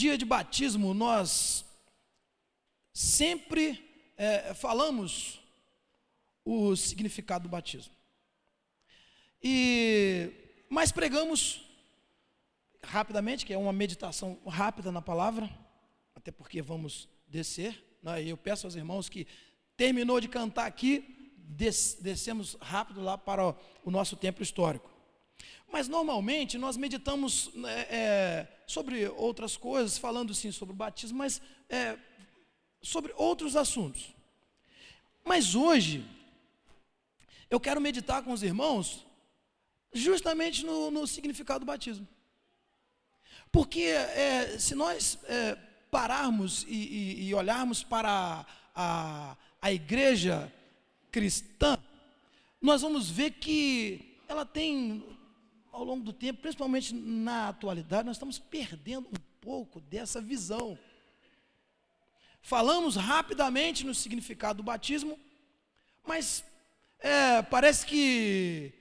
dia de batismo, nós sempre é, falamos o significado do batismo. E mas pregamos rapidamente, que é uma meditação rápida na palavra, até porque vamos descer. Né? Eu peço aos irmãos que terminou de cantar aqui, des, descemos rápido lá para o, o nosso templo histórico. Mas normalmente nós meditamos é, é, sobre outras coisas, falando sim sobre o batismo, mas é, sobre outros assuntos. Mas hoje, eu quero meditar com os irmãos justamente no, no significado do batismo. Porque é, se nós é, pararmos e, e, e, olharmos para a, a igreja cristã, nós vamos ver que ela tem ao longo do tempo, principalmente na atualidade, nós estamos perdendo um pouco dessa visão. Falamos rapidamente no significado do batismo, mas é, parece que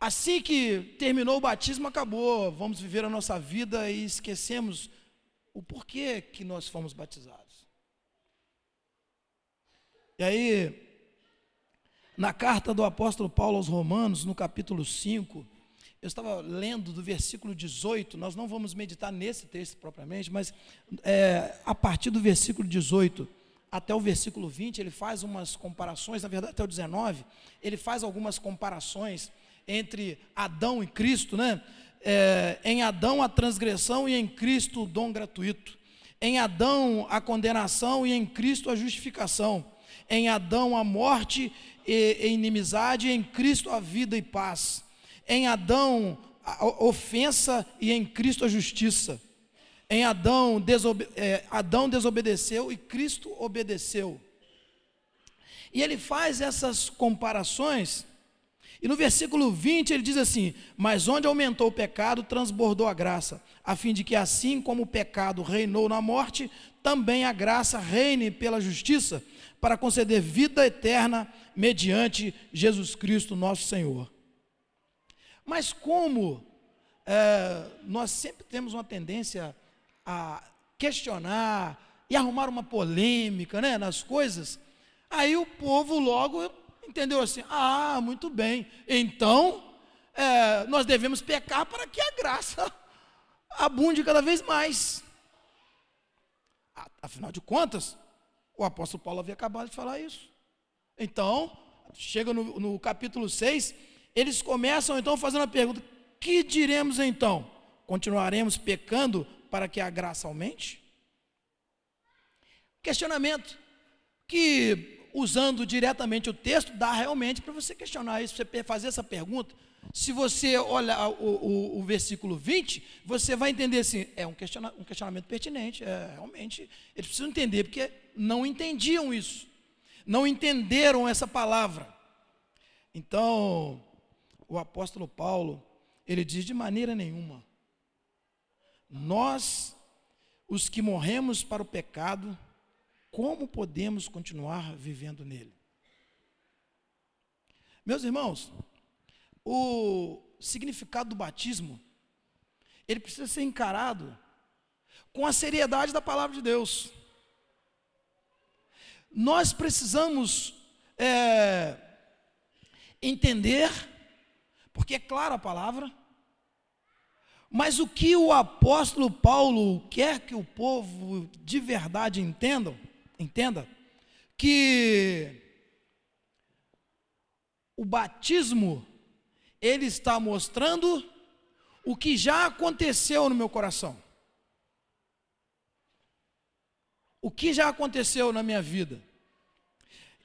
assim que terminou o batismo, acabou, vamos viver a nossa vida e esquecemos o porquê que nós fomos batizados. E aí, na carta do apóstolo Paulo aos Romanos, no capítulo 5, eu estava lendo do versículo 18, nós não vamos meditar nesse texto propriamente, mas é, a partir do versículo 18 até o versículo 20, ele faz umas comparações, na verdade até o 19, ele faz algumas comparações entre Adão e Cristo, né? É, em Adão a transgressão e em Cristo o dom gratuito. Em Adão a condenação e em Cristo a justificação. Em Adão a morte e, e inimizade, e em Cristo a vida e paz em Adão a ofensa e em Cristo a justiça. Em Adão, é, Adão desobedeceu e Cristo obedeceu. E ele faz essas comparações, e no versículo 20 ele diz assim: Mas onde aumentou o pecado, transbordou a graça, a fim de que assim como o pecado reinou na morte, também a graça reine pela justiça, para conceder vida eterna mediante Jesus Cristo, nosso Senhor. Mas como é, nós sempre temos uma tendência a questionar e arrumar uma polêmica né, nas coisas, aí o povo logo entendeu assim: ah, muito bem, então é, nós devemos pecar para que a graça abunde cada vez mais. Afinal de contas, o apóstolo Paulo havia acabado de falar isso. Então, chega no, no capítulo 6, eles começam então fazendo a pergunta: que diremos então? Continuaremos pecando para que a graça aumente? Questionamento que, usando diretamente o texto, dá realmente para você questionar isso, você fazer essa pergunta. Se você olhar o, o, o, versículo 20, você vai entender assim: é um, questiona, um questionamento pertinente, é, realmente, eles precisam entender, porque não entendiam isso, não entenderam essa palavra. Então, o apóstolo Paulo, ele diz de maneira nenhuma. Nós, os que morremos para o pecado, como podemos continuar vivendo nele? Meus irmãos, o significado do batismo, ele precisa ser encarado com a seriedade da palavra de Deus. Nós precisamos é, entender porque é clara a palavra. Mas o que o apóstolo Paulo quer que o povo de verdade entendam, entenda, que o batismo ele está mostrando o que já aconteceu no meu coração. O que já aconteceu na minha vida.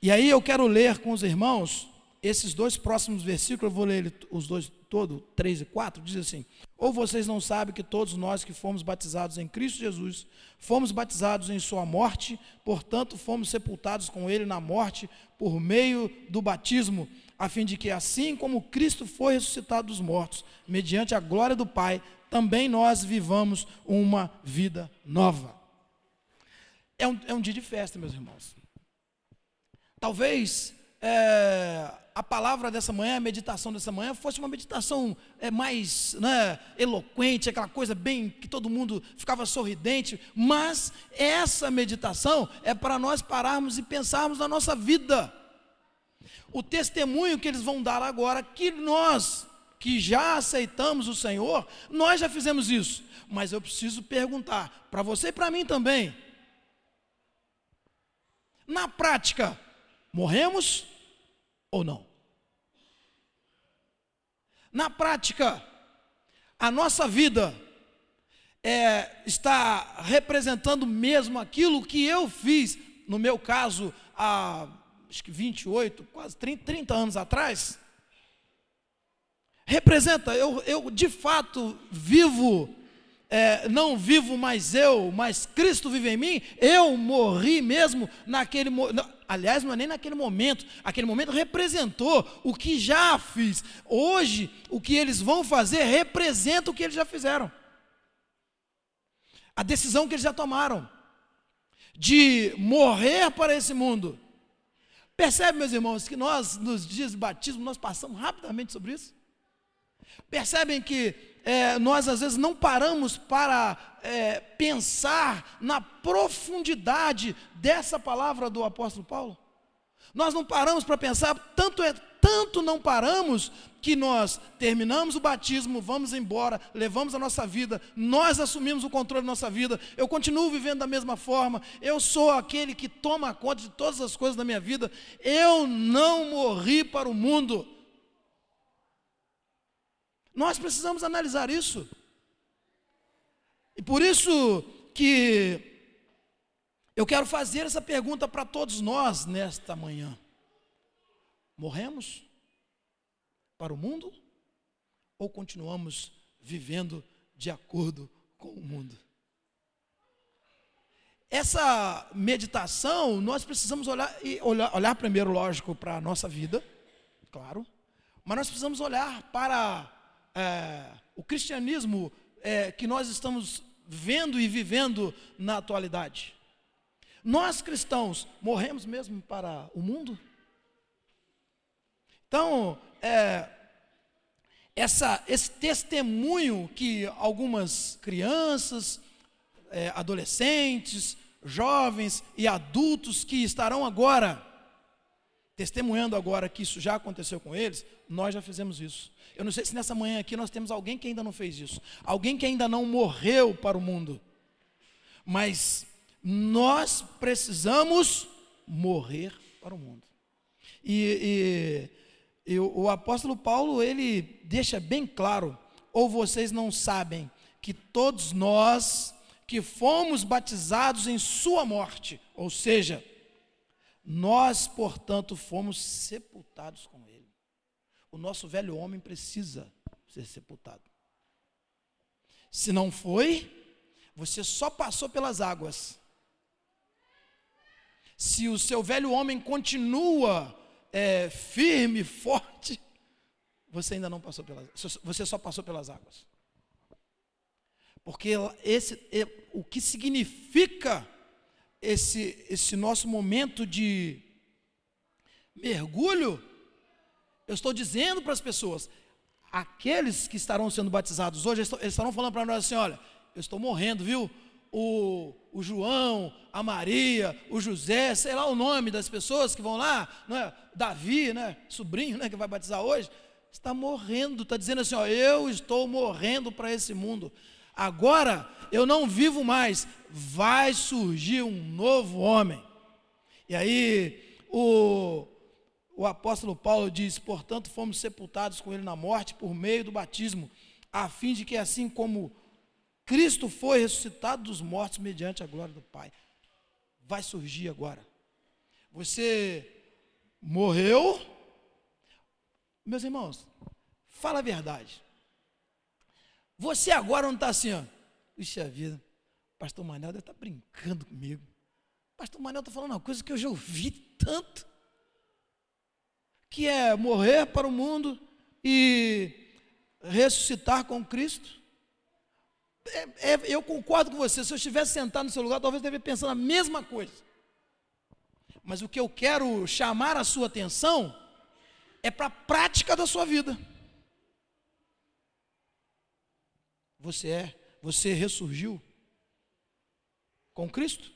E aí eu quero ler com os irmãos esses dois próximos versículos, eu vou ler os dois todo, 3 e 4, diz assim: Ou vocês não sabem que todos nós que fomos batizados em Cristo Jesus, fomos batizados em Sua morte, portanto, fomos sepultados com Ele na morte por meio do batismo, a fim de que, assim como Cristo foi ressuscitado dos mortos, mediante a glória do Pai, também nós vivamos uma vida nova. É um, é um dia de festa, meus irmãos. Talvez é, a palavra dessa manhã, a meditação dessa manhã, fosse uma meditação é, mais né, eloquente, aquela coisa bem que todo mundo ficava sorridente, mas essa meditação é para nós pararmos e pensarmos na nossa vida. O testemunho que eles vão dar agora, que nós que já aceitamos o Senhor, nós já fizemos isso, mas eu preciso perguntar para você e para mim também. Na prática, morremos ou não? Na prática, a nossa vida é, está representando mesmo aquilo que eu fiz, no meu caso, há acho que 28, quase 30, 30 anos atrás. Representa, eu, eu de fato vivo é, não vivo mais eu, mas Cristo vive em mim, eu morri mesmo naquele momento. Aliás, não é nem naquele momento, aquele momento representou o que já fiz. Hoje, o que eles vão fazer representa o que eles já fizeram. A decisão que eles já tomaram de morrer para esse mundo. Percebe, meus irmãos, que nós, nos dias de batismo, nós passamos rapidamente sobre isso? Percebem que é, nós às vezes não paramos para é, pensar na profundidade dessa palavra do apóstolo Paulo. Nós não paramos para pensar, tanto é tanto não paramos que nós terminamos o batismo, vamos embora, levamos a nossa vida, nós assumimos o controle da nossa vida, eu continuo vivendo da mesma forma, eu sou aquele que toma conta de todas as coisas da minha vida, eu não morri para o mundo. Nós precisamos analisar isso. E por isso que eu quero fazer essa pergunta para todos nós nesta manhã. Morremos para o mundo ou continuamos vivendo de acordo com o mundo? Essa meditação, nós precisamos olhar, olhar, olhar primeiro, lógico, para a nossa vida, claro, mas nós precisamos olhar para é, o cristianismo é, que nós estamos vendo e vivendo na atualidade. Nós cristãos morremos mesmo para o mundo? Então, é, essa, esse testemunho que algumas crianças, é, adolescentes, jovens e adultos que estarão agora, testemunhando agora que isso já aconteceu com eles, nós já fizemos isso. Eu não sei se nessa manhã aqui nós temos alguém que ainda não fez isso, alguém que ainda não morreu para o mundo, mas nós precisamos morrer para o mundo. E, e, e o, apóstolo Paulo ele deixa bem claro: ou vocês não sabem que todos nós que fomos batizados em Sua morte, ou seja, nós, portanto, fomos sepultados com Ele o nosso velho homem precisa ser sepultado. Se não foi, você só passou pelas águas. Se o seu velho homem continua é, firme, forte, você ainda não passou pelas você só passou pelas águas. Porque esse, é, o que significa esse, esse nosso momento de mergulho eu estou dizendo para as pessoas, aqueles que estarão sendo batizados hoje, eles estarão falando para nós assim: olha, eu estou morrendo, viu? O, o João, a Maria, o José, sei lá o nome das pessoas que vão lá, não é? Davi, né? Sobrinho, né? Que vai batizar hoje, está morrendo, está dizendo assim: ó, eu estou morrendo para esse mundo. Agora eu não vivo mais, vai surgir um novo homem. E aí o o apóstolo Paulo diz: portanto, fomos sepultados com ele na morte por meio do batismo, a fim de que, assim como Cristo foi ressuscitado dos mortos mediante a glória do Pai, vai surgir agora. Você morreu, meus irmãos, fala a verdade. Você agora não está assim, ó. Puxa vida, pastor Manel deve estar tá brincando comigo. Pastor Manel está falando uma coisa que eu já ouvi tanto que é morrer para o mundo e ressuscitar com Cristo. É, é, eu concordo com você, se eu estivesse sentado no seu lugar, talvez eu devia pensar na mesma coisa. Mas o que eu quero chamar a sua atenção é para a prática da sua vida. Você é, você ressurgiu com Cristo.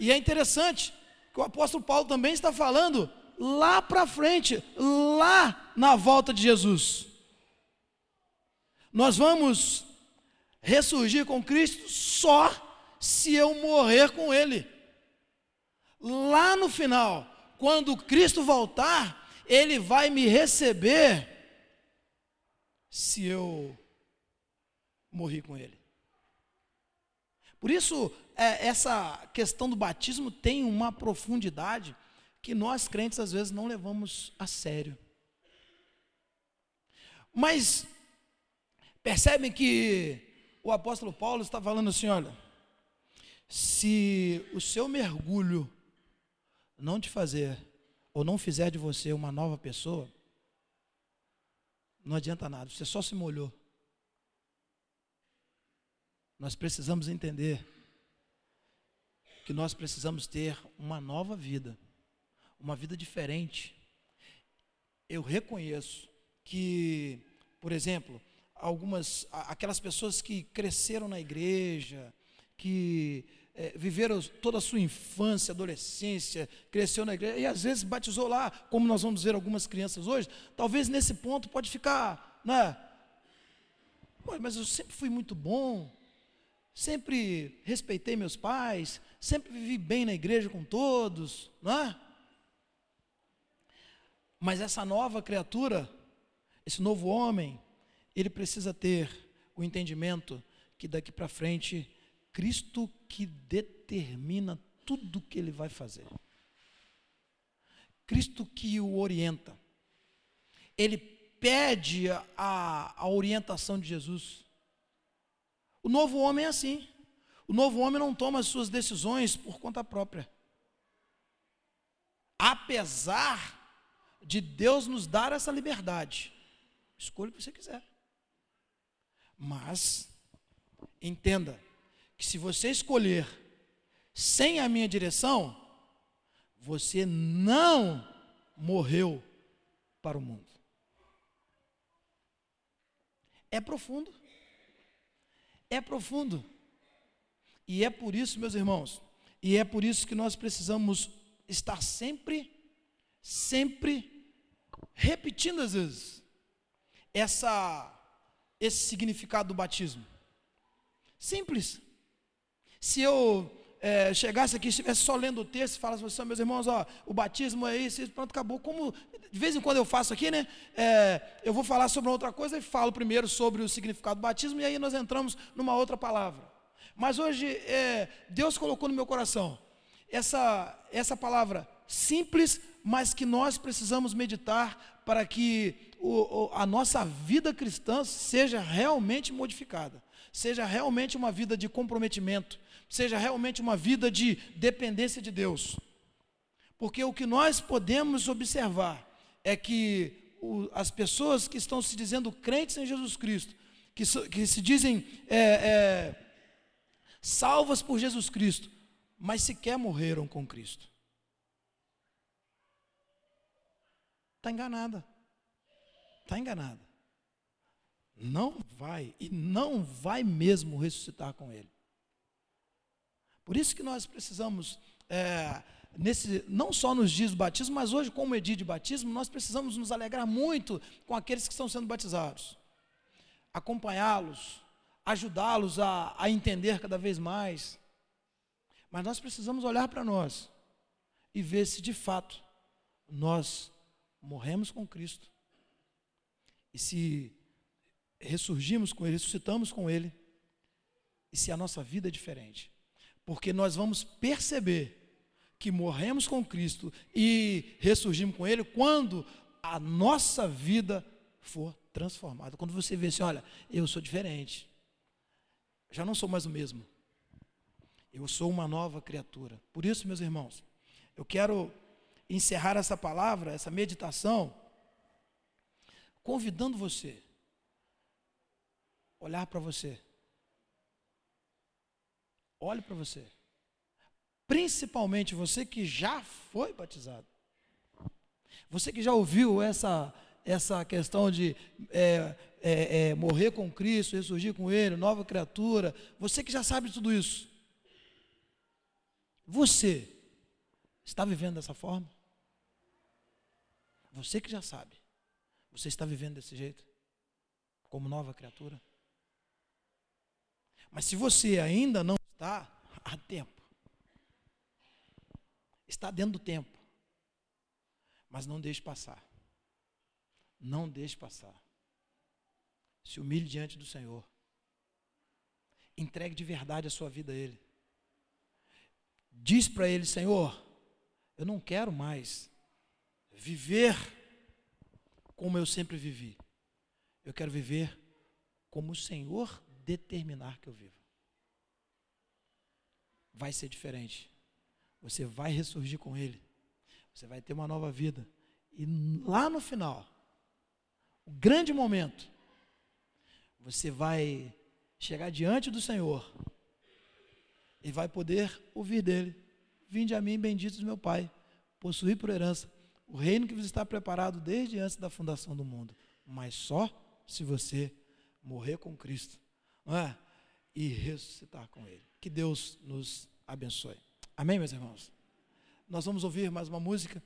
E é interessante que o apóstolo Paulo também está falando lá para frente, lá na volta de Jesus. Nós vamos ressurgir com Cristo só se eu morrer com Ele. Lá no final, quando Cristo voltar, Ele vai me receber se eu morrer com Ele. Por isso, é, essa questão do batismo tem uma profundidade que nós crentes às vezes não levamos a sério. Mas percebem que o apóstolo Paulo está falando assim: olha, se o seu mergulho não te fazer ou não fizer de você uma nova pessoa, não adianta nada, você só se molhou. Nós precisamos entender que nós precisamos ter uma nova vida, uma vida diferente. Eu reconheço que, por exemplo, algumas aquelas pessoas que cresceram na igreja, que é, viveram toda a sua infância, adolescência, cresceu na igreja e às vezes batizou lá, como nós vamos ver algumas crianças hoje, talvez nesse ponto pode ficar, né? Mas eu sempre fui muito bom, sempre respeitei meus pais, sempre vivi bem na igreja com todos, não é? Mas essa nova criatura, esse novo homem, ele precisa ter o entendimento que daqui para frente Cristo que determina tudo que ele vai fazer. Cristo que o orienta. Ele pede a, a orientação de Jesus. O novo homem é assim. O novo homem não toma as suas decisões por conta própria. Apesar de Deus nos dar essa liberdade, escolha o que você quiser. Mas, entenda, que se você escolher sem a minha direção, você não morreu para o mundo. É profundo. É profundo. E é por isso, meus irmãos, e é por isso que nós precisamos estar sempre, sempre repetindo às vezes essa esse significado do batismo. Simples. Se eu é, chegasse aqui, estivesse só lendo o texto e falasse assim, meus irmãos, ó, o batismo é isso, pronto, acabou. Como de vez em quando eu faço aqui, né? É, eu vou falar sobre outra coisa e falo primeiro sobre o significado do batismo, e aí nós entramos numa outra palavra. Mas hoje, é, Deus colocou no meu coração essa, essa palavra simples, mas que nós precisamos meditar para que o, o, a nossa vida cristã seja realmente modificada, seja realmente uma vida de comprometimento, seja realmente uma vida de dependência de Deus. Porque o que nós podemos observar é que o, as pessoas que estão se dizendo crentes em Jesus Cristo, que, so, que se dizem é, é, salvas por Jesus Cristo, mas sequer morreram com Cristo. Está enganada. Está enganada. Não vai, e não vai mesmo ressuscitar com Ele. Por isso que nós precisamos, é, nesse, não só nos dias do batismo, mas hoje, como é dia de batismo, nós precisamos nos alegrar muito com aqueles que estão sendo batizados, acompanhá-los, ajudá-los a, a entender cada vez mais. Mas nós precisamos olhar para nós e ver se de fato nós morremos com Cristo. E se ressurgimos com Ele, ressuscitamos com Ele, e se a nossa vida é diferente porque nós vamos perceber que morremos com Cristo e ressurgimos com Ele quando a nossa vida for transformada. Quando você vê assim, olha, eu sou diferente, já não sou mais o mesmo, eu sou uma nova criatura. Por isso, meus irmãos, eu quero encerrar essa palavra, essa meditação, convidando você olhar para você Olhe para você. principalmente você que já foi batizado, você que já ouviu essa, essa questão de é, é, é, morrer com Cristo, ressurgir com Ele, nova criatura, você que já sabe tudo isso, você está vivendo dessa forma? Você que já sabe, você está vivendo desse jeito? Como nova criatura? Mas se você ainda não está, há tempo. Está dentro do tempo. Mas não deixe passar. Não deixe passar. Se humilhe diante do Senhor. Entregue de verdade a sua vida a Ele. Diz para Ele: Senhor, eu não quero mais viver como eu sempre vivi. Eu quero viver como o Senhor determinar que eu viva. Vai ser diferente. Você vai ressurgir com Ele. Você vai ter uma nova vida. E lá no final, o grande momento, você vai chegar diante do Senhor e vai poder ouvir dele: Vinde a mim, bendito do meu Pai, possuir por herança o reino que vos está preparado desde antes da fundação do mundo, mas só se você morrer com Cristo, é? E ressuscitar com Ele. Que Deus nos abençoe. Amém, meus irmãos? Nós vamos ouvir mais uma música.